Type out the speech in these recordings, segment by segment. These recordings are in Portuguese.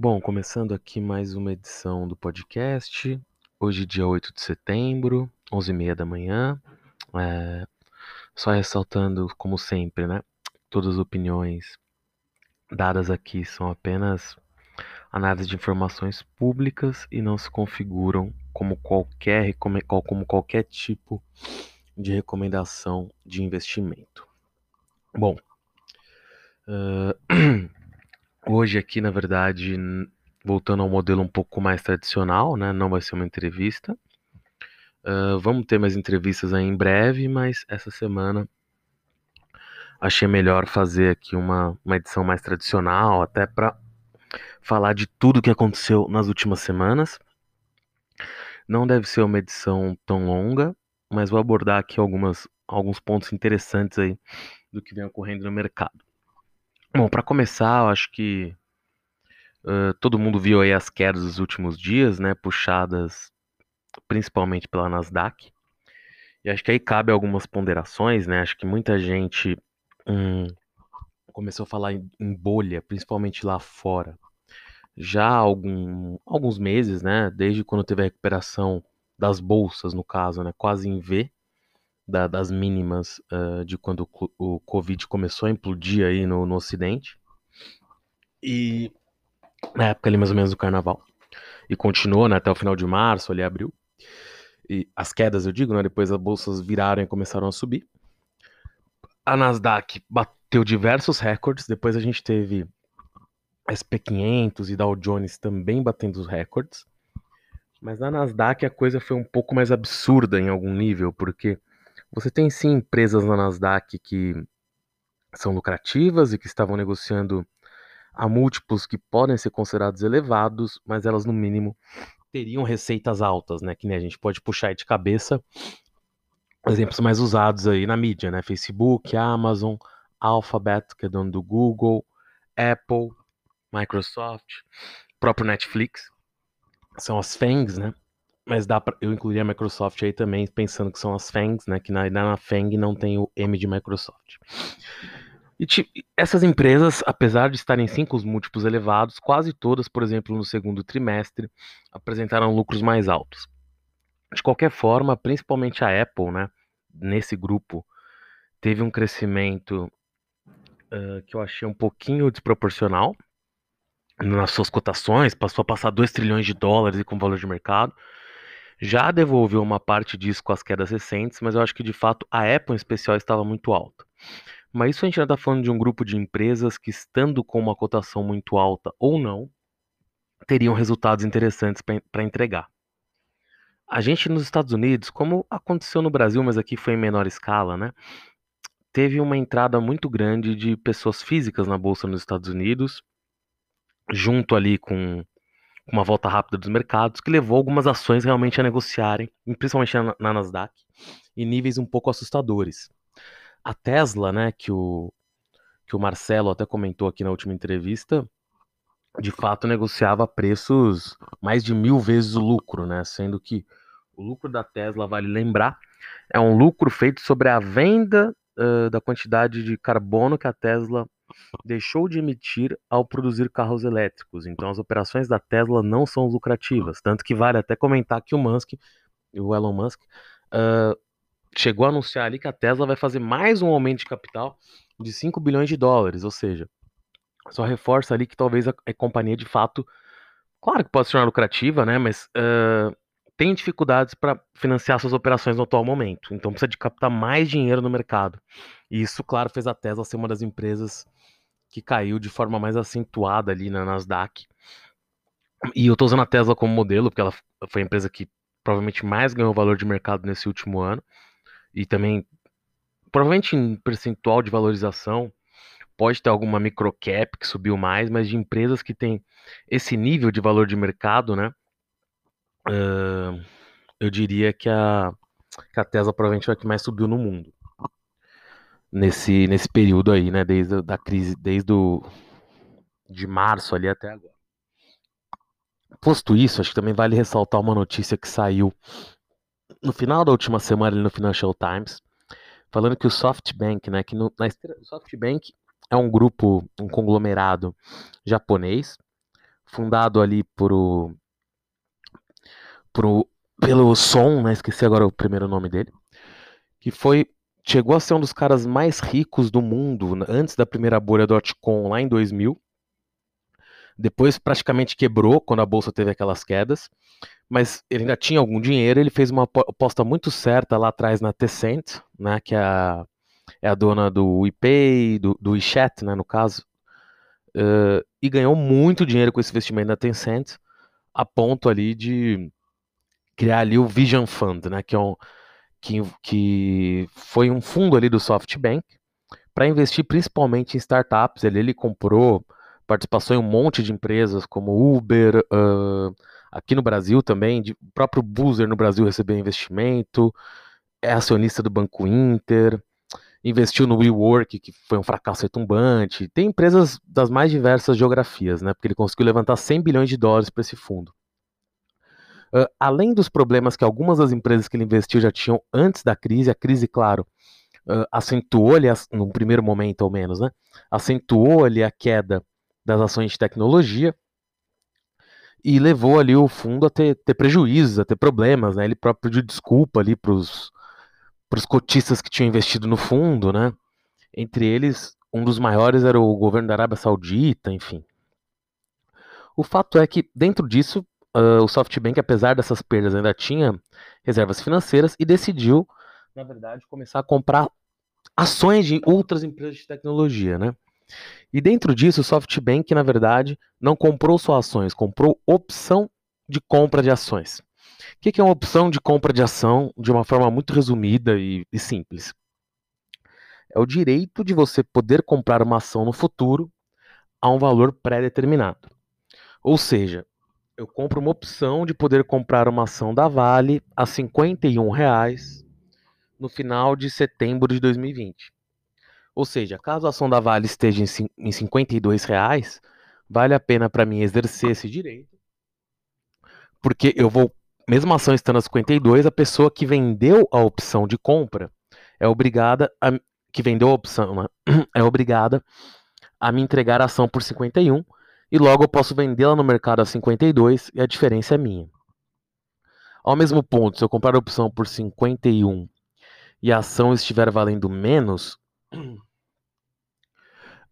Bom, começando aqui mais uma edição do podcast. Hoje, dia 8 de setembro, 11h30 da manhã. É, só ressaltando, como sempre, né? Todas as opiniões dadas aqui são apenas análise de informações públicas e não se configuram como qualquer, como qualquer tipo de recomendação de investimento. Bom, uh, Hoje aqui, na verdade, voltando ao modelo um pouco mais tradicional, né? Não vai ser uma entrevista. Uh, vamos ter mais entrevistas aí em breve, mas essa semana achei melhor fazer aqui uma, uma edição mais tradicional, até para falar de tudo que aconteceu nas últimas semanas. Não deve ser uma edição tão longa, mas vou abordar aqui algumas, alguns pontos interessantes aí do que vem ocorrendo no mercado. Bom, para começar, eu acho que uh, todo mundo viu aí as quedas dos últimos dias, né, puxadas principalmente pela Nasdaq. E acho que aí cabe algumas ponderações, né? Acho que muita gente hum, começou a falar em, em, bolha, principalmente lá fora, já há algum, alguns meses, né? Desde quando teve a recuperação das bolsas, no caso, né? Quase em V da, das mínimas uh, de quando o, o, Covid começou a implodir aí no, no Ocidente. E na época ali mais ou menos do Carnaval. E continuou né, até o final de março, ali abril. E as quedas, eu digo, né, depois as bolsas viraram e começaram a subir. A Nasdaq bateu diversos recordes, depois a gente teve SP500 e Dow Jones também batendo os recordes. Mas na Nasdaq a coisa foi um pouco mais absurda em algum nível, porque você tem sim empresas na Nasdaq que são lucrativas e que estavam negociando a múltiplos que podem ser considerados elevados, mas elas no mínimo teriam receitas altas, né? Que nem a gente pode puxar de cabeça exemplos mais usados aí na mídia, né? Facebook, Amazon, Alphabet, que é dono do Google, Apple, Microsoft, próprio Netflix, são as FANGs, né? Mas dá pra, eu incluiria a Microsoft aí também, pensando que são as FANGs, né? Que na, na FANG não tem o M de Microsoft. E essas empresas, apesar de estarem sim com os múltiplos elevados, quase todas, por exemplo, no segundo trimestre, apresentaram lucros mais altos. De qualquer forma, principalmente a Apple, né? Nesse grupo, teve um crescimento uh, que eu achei um pouquinho desproporcional nas suas cotações, passou a passar 2 trilhões de dólares com valor de mercado já devolveu uma parte disso com as quedas recentes, mas eu acho que de fato a Apple em especial estava muito alta. Mas isso a gente já está falando de um grupo de empresas que, estando com uma cotação muito alta ou não, teriam resultados interessantes para entregar. A gente nos Estados Unidos, como aconteceu no Brasil, mas aqui foi em menor escala, né? Teve uma entrada muito grande de pessoas físicas na bolsa nos Estados Unidos, junto ali com uma volta rápida dos mercados, que levou algumas ações realmente a negociarem, principalmente na, na Nasdaq, em níveis um pouco assustadores. A Tesla, né, que o, que o Marcelo até comentou aqui na última entrevista, de fato negociava preços mais de mil vezes o lucro, né? Sendo que o lucro da Tesla, vale lembrar, é um lucro feito sobre a venda uh, da quantidade de carbono que a Tesla deixou de emitir ao produzir carros elétricos. Então as operações da Tesla não são lucrativas. Tanto que vale até comentar que o Musk, o Elon Musk, uh, chegou a anunciar ali que a Tesla vai fazer mais um aumento de capital de 5 bilhões de dólares. Ou seja, só reforça ali que talvez a, a companhia de fato, claro que pode se tornar lucrativa, né? Mas uh, tem dificuldades para financiar suas operações no atual momento. Então precisa de captar mais dinheiro no mercado. E isso, claro, fez a Tesla ser uma das empresas que caiu de forma mais acentuada ali na Nasdaq. E eu estou usando a Tesla como modelo, porque ela foi a empresa que provavelmente mais ganhou valor de mercado nesse último ano. E também, provavelmente em percentual de valorização, pode ter alguma microcap que subiu mais, mas de empresas que têm esse nível de valor de mercado, né? Uh, eu diria que a, que a Tesla provavelmente foi a que mais subiu no mundo nesse, nesse período aí, né? Desde da crise, desde o, de março ali até agora. Posto isso, acho que também vale ressaltar uma notícia que saiu no final da última semana ali no Financial Times, falando que o SoftBank, né, que no, na SoftBank é um grupo, um conglomerado japonês, fundado ali por o, por o, pelo Som, né? Esqueci agora o primeiro nome dele, que foi chegou a ser um dos caras mais ricos do mundo antes da primeira bolha dot-com lá em 2000. Depois praticamente quebrou quando a bolsa teve aquelas quedas, mas ele ainda tinha algum dinheiro. Ele fez uma aposta muito certa lá atrás na Tencent, né, que é a, é a dona do WePay, do, do WeChat, né, no caso, uh, e ganhou muito dinheiro com esse investimento na Tencent, a ponto ali de criar ali o Vision Fund, né, que é um que, que foi um fundo ali do SoftBank para investir principalmente em startups. Ele, ele comprou participação em um monte de empresas como Uber, uh, aqui no Brasil também, de, o próprio Boozer no Brasil recebeu investimento, é acionista do Banco Inter, investiu no WeWork, que foi um fracasso retumbante. Tem empresas das mais diversas geografias, né? Porque ele conseguiu levantar 100 bilhões de dólares para esse fundo. Uh, além dos problemas que algumas das empresas que ele investiu já tinham antes da crise, a crise, claro, uh, acentuou ali, no primeiro momento ao menos, né, acentuou ali a queda das ações de tecnologia e levou ali o fundo a ter, ter prejuízos, a ter problemas, né, ele próprio pediu desculpa ali para os cotistas que tinham investido no fundo, né, entre eles, um dos maiores era o governo da Arábia Saudita, enfim. O fato é que, dentro disso, uh, o SoftBank, apesar dessas perdas, ainda tinha reservas financeiras e decidiu, na verdade, começar a comprar ações de outras empresas de tecnologia, né? E dentro disso, o SoftBank, na verdade, não comprou só ações, comprou opção de compra de ações. O que é uma opção de compra de ação de uma forma muito resumida e, e simples? É o direito de você poder comprar uma ação no futuro a um valor pré-determinado. Ou seja, eu compro uma opção de poder comprar uma ação da Vale a 51 reais no final de setembro de 2020. Ou seja, caso a ação da Vale esteja em 52 reais, vale a pena para mim exercer esse direito, porque eu vou, mesmo a ação estando a 52, a pessoa que vendeu a opção de compra é obrigada a, que vendeu a opção, né? é obrigada a me entregar a ação por 51 e logo eu posso vendê-la no mercado a 52 e a diferença é minha. Ao mesmo ponto, se eu comprar a opção por 51 e a ação estiver valendo menos,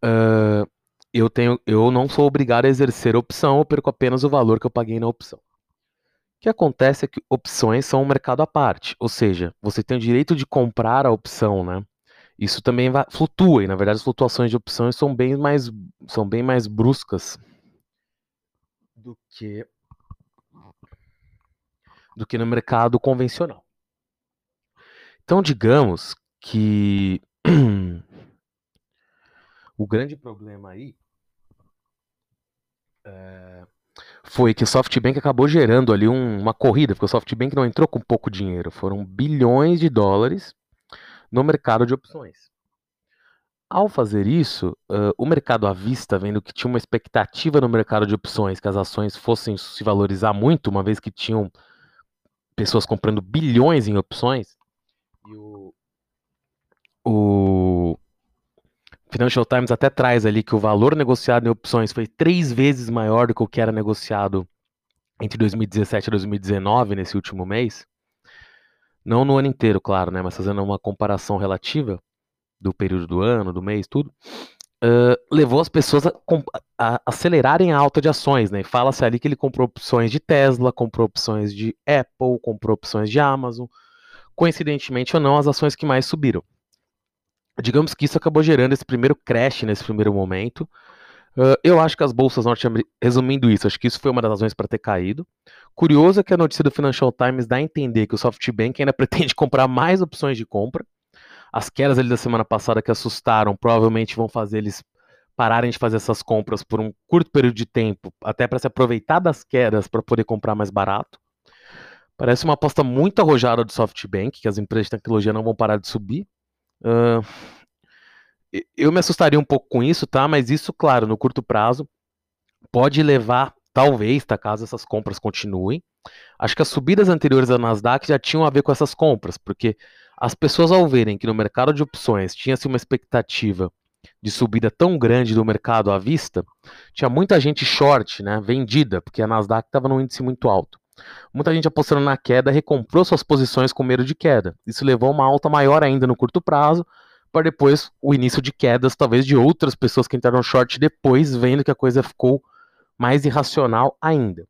uh, eu, tenho, eu não sou obrigado a exercer a opção, eu perco apenas o valor que eu paguei na opção. O que acontece é que opções são um mercado à parte, ou seja, você tem o direito de comprar a opção, né? Isso também flutua, e na verdade as flutuações de opções são bem mais, são bem mais bruscas do que do que no mercado convencional. Então, digamos que o grande problema aí é, foi que o SoftBank acabou gerando ali um, uma corrida, porque o SoftBank não entrou com pouco dinheiro, foram bilhões de dólares no mercado de opções. Ao fazer isso, o mercado à vista, vendo que tinha uma expectativa no mercado de opções que as ações fossem se valorizar muito, uma vez que tinham pessoas comprando bilhões em opções, e o, o Financial Times até traz ali que o valor negociado em opções foi três vezes maior do que o que era negociado entre 2017 e 2019, nesse último mês. Não no ano inteiro, claro, né? Mas fazendo uma comparação relativa do período do ano, do mês, tudo. Uh, levou as pessoas a, a, acelerarem a alta de ações, né? Fala-se ali que ele comprou opções de Tesla, comprou opções de Apple, comprou opções de Amazon. Coincidentemente ou não, as ações que mais subiram. Digamos que isso acabou gerando esse primeiro crash nesse primeiro momento. Uh, eu acho que as bolsas norte-americanas, resumindo isso, acho que isso foi uma das razões para ter caído. Curioso é que a notícia do Financial Times dá a entender que o SoftBank ainda pretende comprar mais opções de compra. As quedas ali da semana passada que assustaram provavelmente vão fazer eles pararem de fazer essas compras por um curto período de tempo, até para se aproveitar das quedas para poder comprar mais barato. Parece uma aposta muito arrojada do SoftBank, que as empresas de tecnologia não vão parar de subir. Uh, eu me assustaria um pouco com isso, tá? Mas isso, claro, no curto prazo pode levar, talvez, tá? Caso essas compras continuem. Acho que as subidas anteriores da Nasdaq já tinham a ver com essas compras, porque as pessoas ao verem que no mercado de opções tinha-se uma expectativa de subida tão grande do mercado à vista, tinha muita gente short, né, vendida, porque a Nasdaq estava num índice muito alto. Muita gente apostando na queda recomprou suas posições com medo de queda. Isso levou a uma alta maior ainda no curto prazo, para depois o início de quedas, talvez de outras pessoas que entraram short depois, vendo que a coisa ficou mais irracional ainda.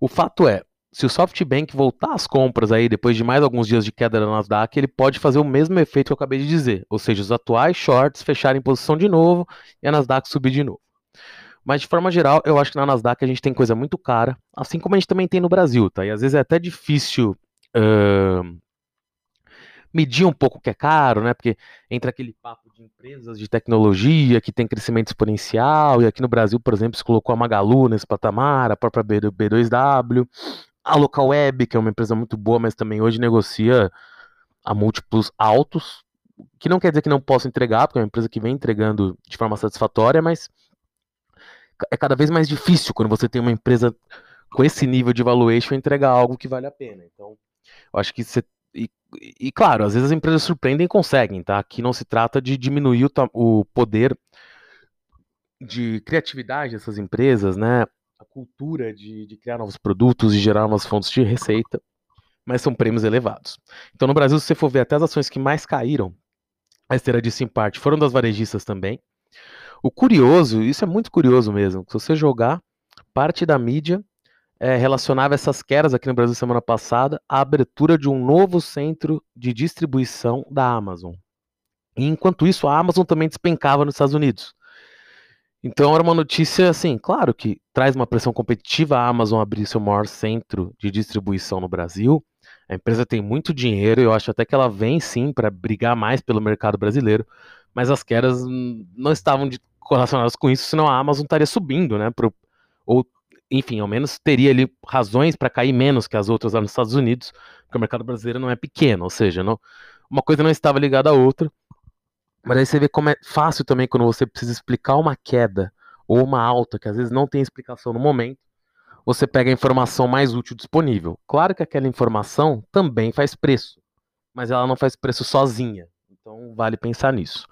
O fato é, se o SoftBank voltar às compras aí depois de mais alguns dias de queda da Nasdaq, ele pode fazer o mesmo efeito que eu acabei de dizer, ou seja, os atuais shorts fecharem posição de novo e a Nasdaq subir de novo. Mas de forma geral, eu acho que na Nasdaq a gente tem coisa muito cara, assim como a gente também tem no Brasil, tá? E às vezes é até difícil uh, medir um pouco o que é caro, né? Porque entra aquele papo de empresas de tecnologia que tem crescimento exponencial, e aqui no Brasil, por exemplo, se colocou a Magalu nesse patamar, a própria B2W, a Local Web, que é uma empresa muito boa, mas também hoje negocia a múltiplos altos, que não quer dizer que não possa entregar, porque é uma empresa que vem entregando de forma satisfatória, mas é cada vez mais difícil quando você tem uma empresa com esse nível de valuation entregar algo que vale a pena. Então, eu acho que você e, e, claro, às vezes as empresas surpreendem e conseguem, tá? Aqui não se trata de diminuir o, o poder de criatividade dessas empresas, né? A cultura de, de criar novos produtos e gerar novas fontes de receita, mas são prêmios elevados. Então, no Brasil, se você for ver até as ações que mais caíram, a esteira disso em parte foram das varejistas também. O curioso, isso é muito curioso mesmo, se você jogar parte da mídia é, relacionava essas quedas aqui no Brasil semana passada à abertura de um novo centro de distribuição da Amazon. E enquanto isso, a Amazon também despencava nos Estados Unidos. Então era uma notícia assim, claro que traz uma pressão competitiva a Amazon abrir seu maior centro de distribuição no Brasil. A empresa tem muito dinheiro, eu acho até que ela vem sim para brigar mais pelo mercado brasileiro, mas as quedas não estavam relacionadas com isso, senão a Amazon estaria subindo, né? Pro, ou enfim, ao menos teria ali razões para cair menos que as outras lá nos Estados Unidos, porque o mercado brasileiro não é pequeno, ou seja, não, uma coisa não estava ligada à outra. Mas aí você vê como é fácil também quando você precisa explicar uma queda ou uma alta, que às vezes não tem explicação no momento, você pega a informação mais útil disponível. Claro que aquela informação também faz preço, mas ela não faz preço sozinha. Então vale pensar nisso.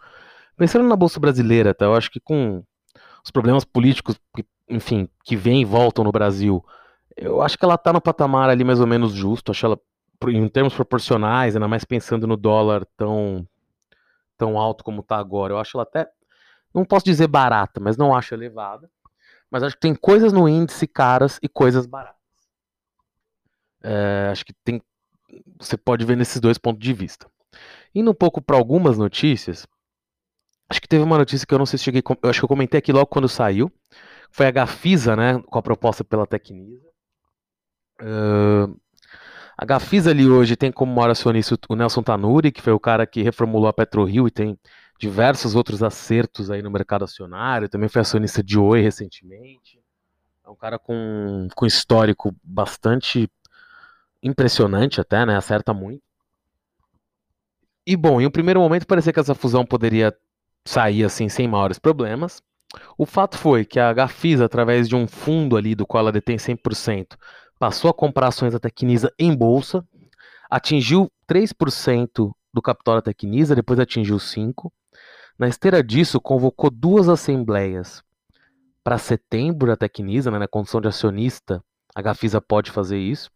Pensando na bolsa brasileira, tá? Eu acho que com os problemas políticos enfim, que vem e voltam no Brasil, eu acho que ela está no patamar ali mais ou menos justo. Acho ela, em termos proporcionais, ainda mais pensando no dólar tão, tão alto como está agora, eu acho ela até, não posso dizer barata, mas não acho elevada. Mas acho que tem coisas no índice caras e coisas baratas. É, acho que tem, você pode ver nesses dois pontos de vista. Indo um pouco para algumas notícias, acho que teve uma notícia que eu não sei se cheguei, eu acho que eu comentei aqui logo quando saiu, foi a Gafisa, né, com a proposta pela Tecnisa. Uh, a Gafisa ali hoje tem como maior acionista o Nelson Tanuri, que foi o cara que reformulou a PetroRio e tem diversos outros acertos aí no mercado acionário, também foi acionista de Oi recentemente. É um cara com, com histórico bastante impressionante até, né, acerta muito. E bom, em um primeiro momento parecia que essa fusão poderia sair assim sem maiores problemas. O fato foi que a Gafisa, através de um fundo ali do qual ela detém 100%, passou a comprar ações da Tecnisa em bolsa, atingiu 3% do capital da Tecnisa, depois atingiu 5%. Na esteira disso, convocou duas assembleias para setembro da Tecnisa, né, na condição de acionista, a Gafisa pode fazer isso.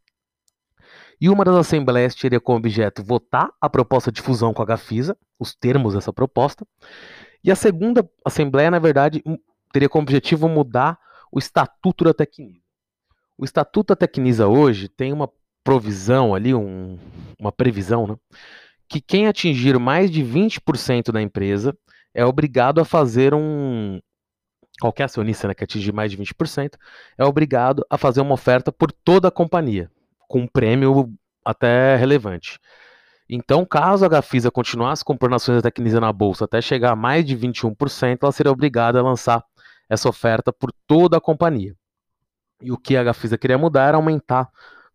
E uma das assembleias teria como objeto votar a proposta de fusão com a Gafisa, os termos dessa proposta, e a segunda assembleia, na verdade, teria como objetivo mudar o estatuto da Tecnisa. O estatuto da Tecnisa hoje tem uma provisão ali, um, uma previsão, né, que quem atingir mais de 20% da empresa é obrigado a fazer um. Qualquer acionista né, que atingir mais de 20% é obrigado a fazer uma oferta por toda a companhia, com um prêmio até relevante. Então, caso a Gafisa continuasse comprando ações da Tecnisa na bolsa até chegar a mais de 21%, ela seria obrigada a lançar essa oferta por toda a companhia. E o que a Gafisa queria mudar era aumentar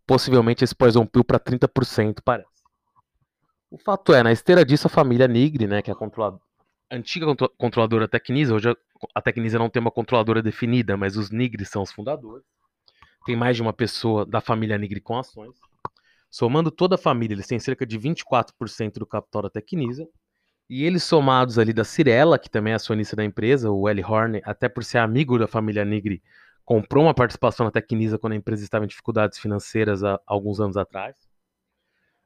possivelmente esse poison pill para 30%, parece. O fato é, na esteira disso, a família Nigri, né, que é a, controladora, a antiga controladora Tecnisa, hoje a Tecnisa não tem uma controladora definida, mas os Nigri são os fundadores. Tem mais de uma pessoa da família Nigri com ações. Somando toda a família, eles têm cerca de 24% do capital da Tecnisa. E eles somados ali da Cirela, que também é acionista da empresa, o Eli Horn, até por ser amigo da família Nigri, comprou uma participação na Tecnisa quando a empresa estava em dificuldades financeiras há alguns anos atrás.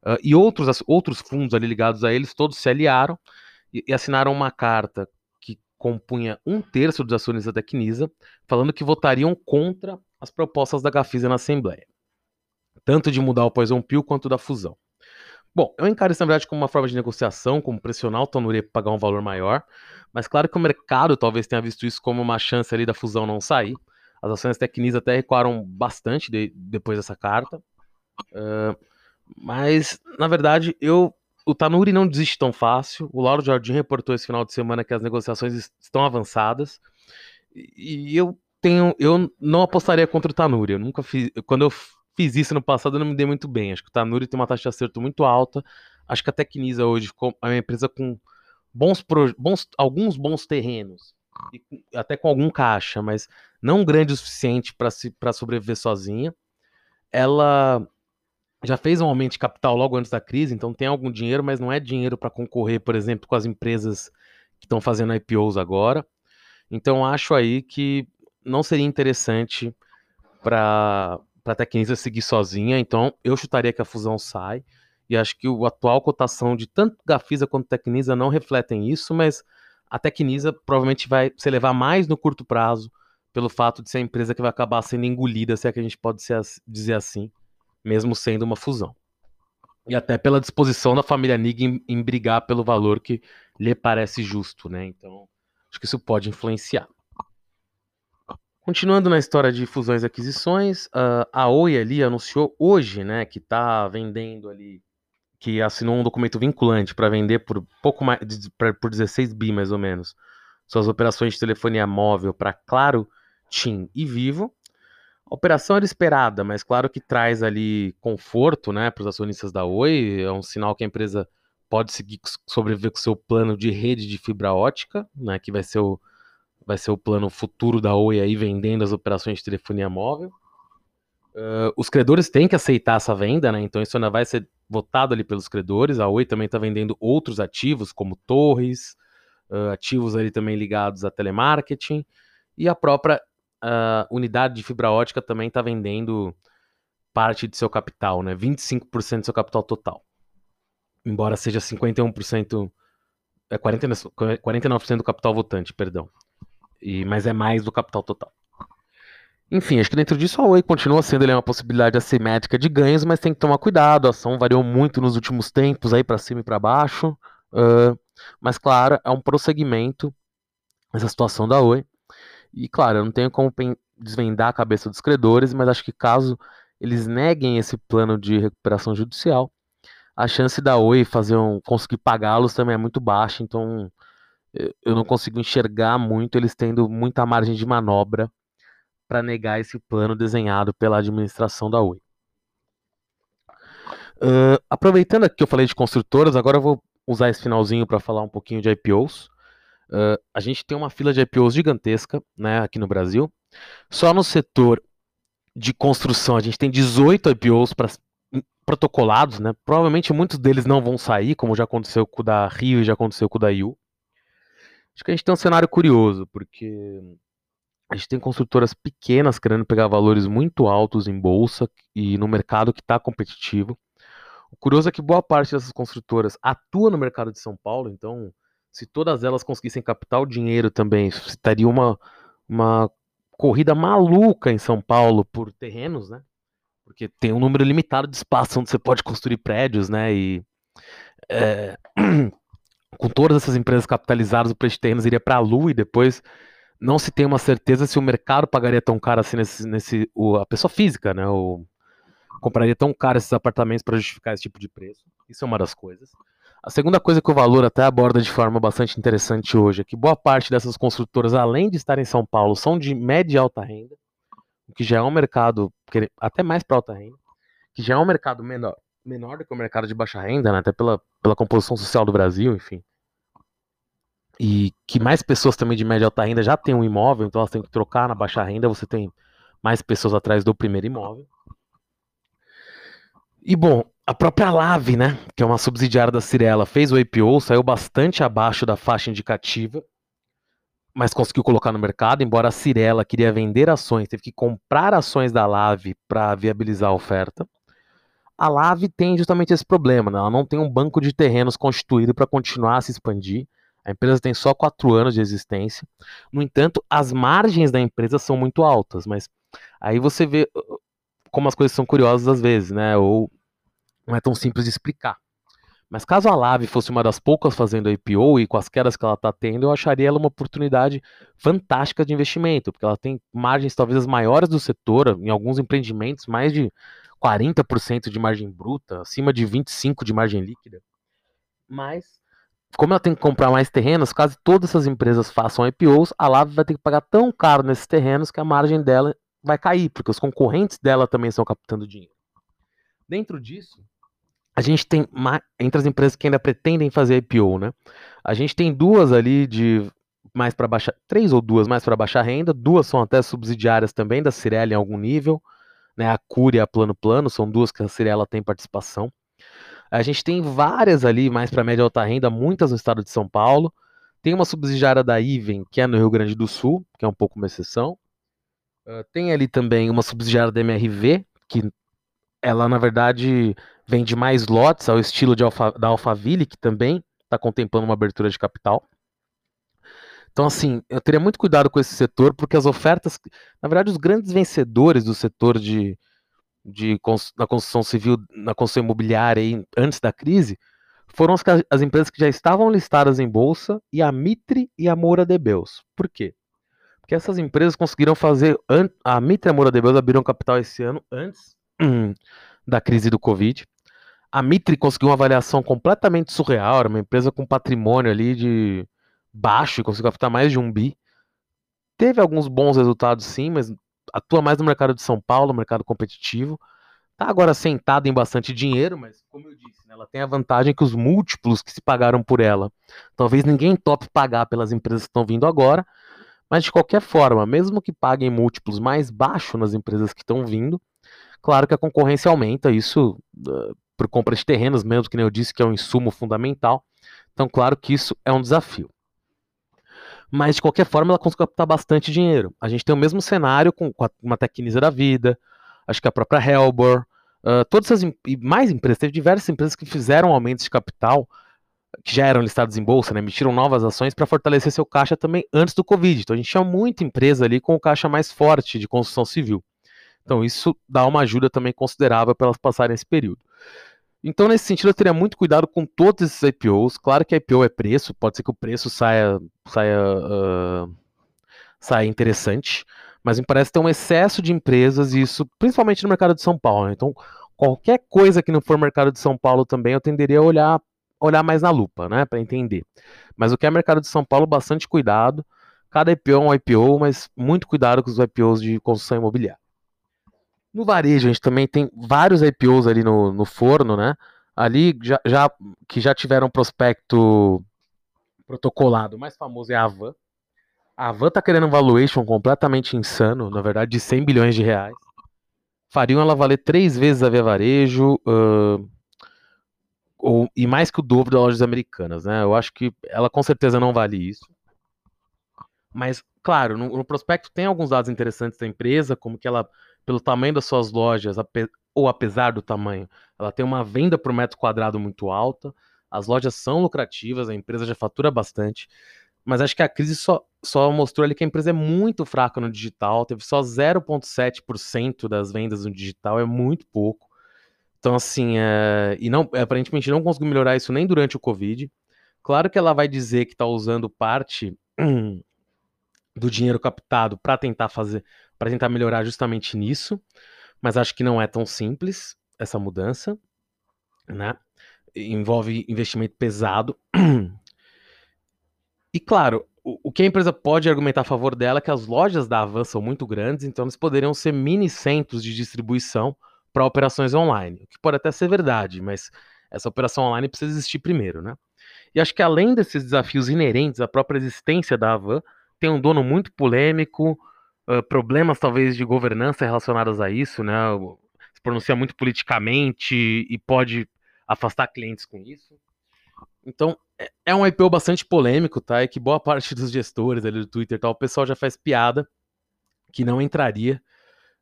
Uh, e outros, outros fundos ali ligados a eles, todos se aliaram e, e assinaram uma carta que compunha um terço dos acionistas da Tecnisa, falando que votariam contra as propostas da Gafisa na Assembleia. Tanto de mudar o Poison Pill quanto da fusão. Bom, eu encaro isso na verdade como uma forma de negociação, como pressionar o Tonuri para pagar um valor maior, mas claro que o mercado talvez tenha visto isso como uma chance ali da fusão não sair. As ações Tecnis até recuaram bastante de, depois dessa carta. Uh, mas, na verdade, eu o Tanuri não desiste tão fácil. O Lauro Jardim reportou esse final de semana que as negociações estão avançadas. E eu tenho. Eu não apostaria contra o Tanuri. Eu nunca fiz. Quando eu fiz isso no passado, eu não me dei muito bem. Acho que o Tanuri tem uma taxa de acerto muito alta. Acho que a Tecnisa hoje ficou uma empresa com bons, bons alguns bons terrenos. Até com algum caixa, mas não grande o suficiente para sobreviver sozinha. Ela já fez um aumento de capital logo antes da crise, então tem algum dinheiro, mas não é dinheiro para concorrer, por exemplo, com as empresas que estão fazendo IPOs agora. Então acho aí que não seria interessante para a Tecnisa seguir sozinha, então eu chutaria que a fusão sai. E acho que a atual cotação de tanto Gafisa quanto Tecnisa não refletem isso, mas a Tecnisa provavelmente vai se elevar mais no curto prazo pelo fato de ser a empresa que vai acabar sendo engolida, se é que a gente pode dizer assim, mesmo sendo uma fusão. E até pela disposição da família Nig em, em brigar pelo valor que lhe parece justo, né? Então, acho que isso pode influenciar. Continuando na história de fusões e aquisições, a Oi ali anunciou hoje, né, que está vendendo ali, que assinou um documento vinculante para vender por pouco mais, por 16 bi mais ou menos, suas operações de telefonia móvel para Claro, TIM e Vivo. A operação era esperada, mas claro que traz ali conforto né, para os acionistas da Oi. É um sinal que a empresa pode seguir sobreviver com seu plano de rede de fibra ótica, né, que vai ser o, vai ser o plano futuro da Oi aí vendendo as operações de telefonia móvel. Uh, os credores têm que aceitar essa venda, né? Então isso ainda vai ser votado ali pelos credores. A Oi também está vendendo outros ativos, como torres, uh, ativos ali também ligados a telemarketing, e a própria a unidade de fibra ótica também está vendendo parte de seu capital, né? 25% do seu capital total. Embora seja 51%, é 40, 49% do capital votante, perdão. E, mas é mais do capital total. Enfim, acho que dentro disso a Oi continua sendo uma possibilidade assimétrica de ganhos, mas tem que tomar cuidado. A ação variou muito nos últimos tempos, aí para cima e para baixo. Uh, mas claro, é um prosseguimento essa situação da Oi. E claro, eu não tenho como desvendar a cabeça dos credores, mas acho que caso eles neguem esse plano de recuperação judicial, a chance da Oi fazer um, conseguir pagá-los também é muito baixa, então eu não consigo enxergar muito eles tendo muita margem de manobra para negar esse plano desenhado pela administração da Oi. Uh, aproveitando que eu falei de construtoras, agora eu vou usar esse finalzinho para falar um pouquinho de IPOs. Uh, a gente tem uma fila de IPOs gigantesca né, aqui no Brasil. Só no setor de construção a gente tem 18 IPOs pra, protocolados, né? Provavelmente muitos deles não vão sair, como já aconteceu com o da Rio e já aconteceu com o da IU. Acho que a gente tem um cenário curioso, porque a gente tem construtoras pequenas querendo pegar valores muito altos em bolsa e no mercado que está competitivo. O curioso é que boa parte dessas construtoras atua no mercado de São Paulo, então se todas elas conseguissem captar o dinheiro também, estaria uma, uma corrida maluca em São Paulo por terrenos, né? Porque tem um número limitado de espaço onde você pode construir prédios, né? E é, com todas essas empresas capitalizadas, o preço de terrenos iria para a lua e depois não se tem uma certeza se o mercado pagaria tão caro assim nesse, nesse o, a pessoa física, né? O, compraria tão caro esses apartamentos para justificar esse tipo de preço. Isso é uma das coisas. A segunda coisa que o valor até aborda de forma bastante interessante hoje é que boa parte dessas construtoras, além de estar em São Paulo, são de média e alta renda, o que já é um mercado até mais para alta renda, que já é um mercado menor, menor do que o mercado de baixa renda, né, até pela, pela composição social do Brasil, enfim. E que mais pessoas também de média e alta renda já têm um imóvel, então elas têm que trocar na baixa renda, você tem mais pessoas atrás do primeiro imóvel. E bom, a própria Lave, né, que é uma subsidiária da Cirela, fez o IPO, saiu bastante abaixo da faixa indicativa, mas conseguiu colocar no mercado, embora a Cirela queria vender ações, teve que comprar ações da Lave para viabilizar a oferta. A Lave tem justamente esse problema, né? ela não tem um banco de terrenos constituído para continuar a se expandir. A empresa tem só quatro anos de existência. No entanto, as margens da empresa são muito altas, mas aí você vê uh, como as coisas são curiosas às vezes, né? Ou não é tão simples de explicar. Mas caso a Lave fosse uma das poucas fazendo IPO e com as quedas que ela está tendo, eu acharia ela uma oportunidade fantástica de investimento, porque ela tem margens talvez as maiores do setor, em alguns empreendimentos, mais de 40% de margem bruta, acima de 25% de margem líquida. Mas, como ela tem que comprar mais terrenos, caso todas essas empresas façam IPOs, a Lave vai ter que pagar tão caro nesses terrenos que a margem dela vai cair, porque os concorrentes dela também estão captando dinheiro. Dentro disso, a gente tem entre as empresas que ainda pretendem fazer IPO, né? A gente tem duas ali de mais para baixa, três ou duas mais para baixa renda, duas são até subsidiárias também da Cirela em algum nível, né? A Cúria e a Plano Plano são duas que a Cirela tem participação. A gente tem várias ali mais para média alta renda, muitas no estado de São Paulo. Tem uma subsidiária da Iven, que é no Rio Grande do Sul, que é um pouco uma exceção. Uh, tem ali também uma subsidiária da MRV, que ela na verdade vende mais lotes ao estilo Alfa, da Alphaville, que também está contemplando uma abertura de capital. Então, assim, eu teria muito cuidado com esse setor, porque as ofertas, na verdade, os grandes vencedores do setor de, de na construção civil, na construção imobiliária aí, antes da crise, foram as, as, empresas que já estavam listadas em bolsa e a Mitre e a Moura de Beus. Por quê? Porque essas empresas conseguiram fazer. A Mitre e a Moura de Beus abriram capital esse ano antes da crise do Covid. A Mitre conseguiu uma avaliação completamente surreal, era uma empresa com patrimônio ali de baixo conseguiu captar mais de um bi. Teve alguns bons resultados sim, mas atua mais no mercado de São Paulo, mercado competitivo. Tá agora sentada em bastante dinheiro, mas como eu disse, né, ela tem a vantagem que os múltiplos que se pagaram por ela, talvez ninguém tope pagar pelas empresas que estão vindo agora, mas de qualquer forma, mesmo que paguem múltiplos mais baixos nas empresas que estão vindo, claro que a concorrência aumenta, isso uh, por compra de terrenos, mesmo que nem eu disse que é um insumo fundamental. Então, claro que isso é um desafio. Mas, de qualquer forma, ela conseguiu captar bastante dinheiro. A gente tem o mesmo cenário com, com uma Tecnisa da vida, acho que a própria Helbor, uh, todas essas e mais empresas, teve diversas empresas que fizeram aumentos de capital, que já eram listados em bolsa, né, emitiram novas ações para fortalecer seu caixa também antes do Covid. Então a gente tinha muita empresa ali com o caixa mais forte de construção civil. Então isso dá uma ajuda também considerável para elas passarem esse período. Então, nesse sentido, eu teria muito cuidado com todos esses IPOs. Claro que IPO é preço, pode ser que o preço saia, saia, uh, saia interessante, mas me parece ter um excesso de empresas, e isso principalmente no mercado de São Paulo. Né? Então, qualquer coisa que não for mercado de São Paulo também, eu tenderia a olhar, olhar mais na lupa, né, para entender. Mas o que é mercado de São Paulo, bastante cuidado. Cada IPO é um IPO, mas muito cuidado com os IPOs de construção imobiliária. No varejo, a gente também tem vários IPOs ali no, no forno, né? Ali já, já, que já tiveram prospecto protocolado. O mais famoso é a Avan. A Avan tá querendo um valuation completamente insano, na verdade, de 100 bilhões de reais. Fariam ela valer três vezes a Via Varejo, uh, ou, e mais que o dobro das lojas americanas, né? Eu acho que ela com certeza não vale isso. Mas, claro, no, no prospecto tem alguns dados interessantes da empresa, como que ela pelo tamanho das suas lojas, ou apesar do tamanho, ela tem uma venda por metro quadrado muito alta, as lojas são lucrativas, a empresa já fatura bastante, mas acho que a crise só, só mostrou ali que a empresa é muito fraca no digital, teve só 0,7% das vendas no digital, é muito pouco. Então, assim, é... e não, aparentemente não conseguiu melhorar isso nem durante o Covid. Claro que ela vai dizer que está usando parte do dinheiro captado para tentar fazer, para tentar melhorar justamente nisso, mas acho que não é tão simples essa mudança, né? Envolve investimento pesado. E claro, o, que a empresa pode argumentar a favor dela é que as lojas da Avan são muito grandes, então eles poderiam ser mini centros de distribuição para operações online, o que pode até ser verdade, mas essa operação online precisa existir primeiro, né? E acho que além desses desafios inerentes à própria existência da Avan, tem um dono muito polêmico, problemas talvez de governança relacionados a isso, né? se pronuncia muito politicamente e pode afastar clientes com isso. Então, é, é um IPO bastante polêmico, tá? E que boa parte dos gestores ali do Twitter tal, o pessoal já faz piada que não entraria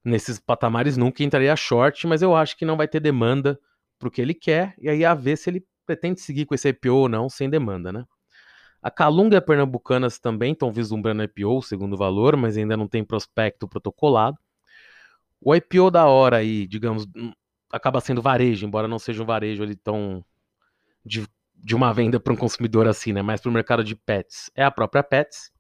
nesses patamares nunca, entraria short, mas eu acho que não vai ter demanda pro que ele quer, e aí a ver se ele pretende seguir com esse IPO ou não, sem demanda, né? A Calunga Pernambucanas também estão vislumbrando IPO, segundo valor, mas ainda não tem prospecto protocolado. O IPO da hora aí, digamos, hum, acaba sendo varejo, embora não seja um varejo ali tão de, de uma venda para um consumidor assim, né? Mas para o mercado de pets. É a própria Pets,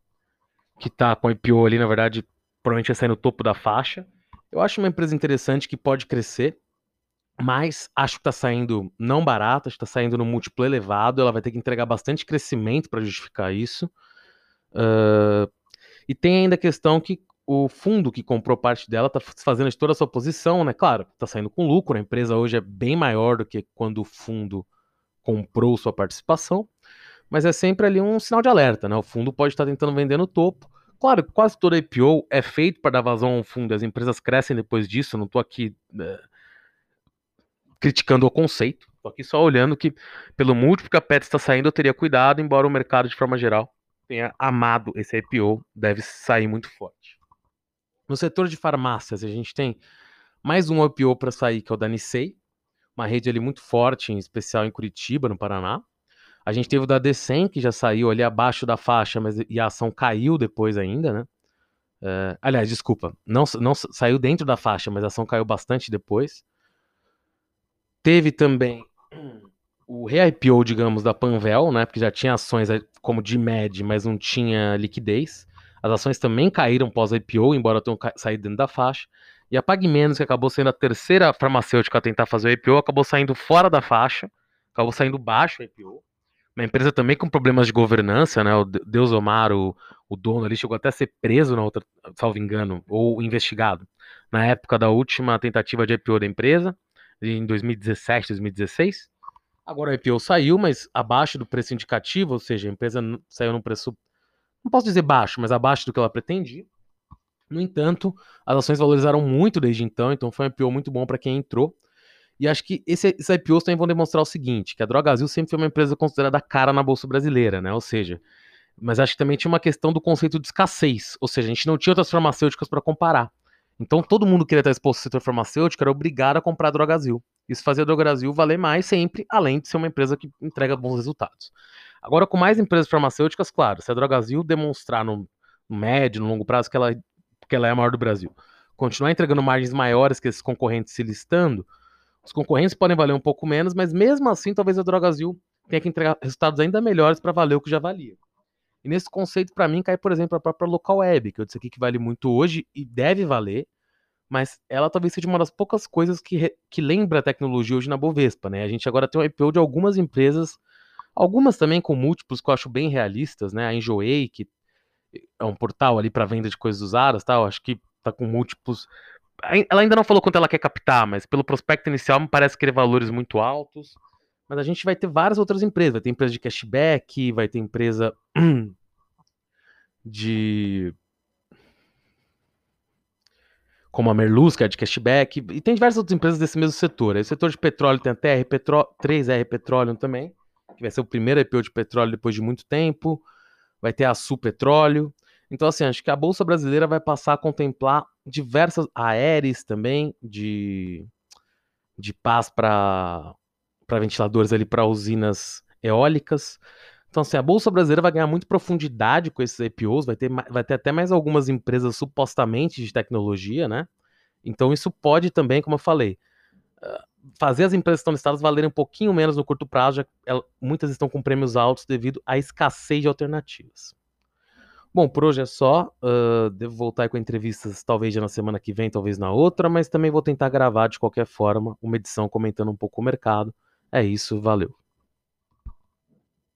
que está com IPO ali, na verdade, provavelmente vai sair no topo da faixa. Eu acho uma empresa interessante que pode crescer, mas acho que está saindo não barata, está saindo no múltiplo elevado. Ela vai ter que entregar bastante crescimento para justificar isso. Uh, e tem ainda a questão que o fundo que comprou parte dela está fazendo de toda a sua posição, né? Claro, está saindo com lucro. A empresa hoje é bem maior do que quando o fundo comprou sua participação, mas é sempre ali um sinal de alerta, né? O fundo pode estar tentando vender no topo. Claro, quase toda IPO é feito para dar vazão ao fundo, as empresas crescem depois disso, não estou aqui né, criticando o conceito. Tô aqui só olhando que, pelo múltiplo que a Pet está saindo, eu teria cuidado, embora o mercado, de forma geral, tenha amado esse IPO, deve sair muito forte. No setor de farmácias, a gente tem mais um IPO para sair, que é o da Nissei, uma rede ali muito forte, em especial em Curitiba, no Paraná. A gente teve o da Decem, que já saiu ali abaixo da faixa, mas e a ação caiu depois ainda, né? Uh, aliás, desculpa, não, não saiu dentro da faixa, mas a ação caiu bastante depois. Teve também o re-IPO, digamos, da Panvel, né? Porque já tinha ações eh, como de MED, mas não tinha liquidez. As ações também caíram pós-IPO, embora tenham saído dentro da faixa. E a PagMenos, que acabou sendo a terceira farmacêutica a tentar fazer o IPO, acabou saindo fora da faixa, acabou saindo baixo o IPO. Uma empresa também com problemas de governança, né? O Deus Omar, o, o dono ali, chegou até a ser preso na outra, salvo engano, ou investigado, na época da última tentativa de IPO da empresa em 2017, 2016. Agora o IPO saiu, mas abaixo do preço indicativo, ou seja, a empresa saiu num preço, não posso dizer baixo, mas abaixo do que ela pretendia. No entanto, as ações valorizaram muito desde então, então foi um IPO muito bom para quem entrou. E acho que esse, esses IPOs também vão demonstrar o seguinte, que a Drogazil sempre foi uma empresa considerada cara na bolsa brasileira, né? Ou seja, mas acho que também tinha uma questão do conceito de escassez, ou seja, a gente não tinha outras farmacêuticas para comparar. Então todo mundo que queria estar exposto ao setor farmacêutico era obrigado a comprar a Drogazil. Isso fazia a Drogazil valer mais sempre, além de ser uma empresa que entrega bons resultados. Agora, com mais empresas farmacêuticas, claro, se a Drogazil demonstrar no médio, no longo prazo que ela, que ela é a maior do Brasil, continuar entregando margens maiores que esses concorrentes se listando, os concorrentes podem valer um pouco menos, mas mesmo assim, talvez a Drogazil tenha que entregar resultados ainda melhores para valer o que já valia. E nesse conceito, para mim, cai, por exemplo, a própria local web, que eu disse aqui que vale muito hoje e deve valer, mas ela talvez seja uma das poucas coisas que, que lembra a tecnologia hoje na Bovespa, né? A gente agora tem um IPO de algumas empresas, algumas também com múltiplos que eu acho bem realistas, né? A Enjoei, que é um portal ali para venda de coisas usadas, tal, acho que tá com múltiplos. Ela ainda não falou quanto ela quer captar, mas pelo prospecto inicial me parece querer valores muito altos. Mas a gente vai ter várias outras empresas. Vai ter empresa de cashback, vai ter empresa de. Como a Merluz, é de cashback, e tem diversas outras empresas desse mesmo setor. Esse setor de petróleo tem até R Petro... 3R Petróleo também, que vai ser o primeiro IPO de petróleo depois de muito tempo. Vai ter a Sul Petróleo. Então, assim, acho que a Bolsa Brasileira vai passar a contemplar diversas aéreas também, de, de paz para ventiladores ali para usinas eólicas. Então, assim, a Bolsa Brasileira vai ganhar muito profundidade com esses IPOs, vai ter, vai ter até mais algumas empresas supostamente de tecnologia, né? Então, isso pode também, como eu falei, ah, fazer as empresas que estão listadas valerem um pouquinho menos no curto prazo, já muitas estão com prêmios altos devido à escassez de alternativas. Bom, por hoje é só. Uh, devo voltar com entrevistas, talvez já na semana que vem, talvez na outra, mas também vou tentar gravar de qualquer forma uma edição comentando um pouco o mercado. É isso, valeu.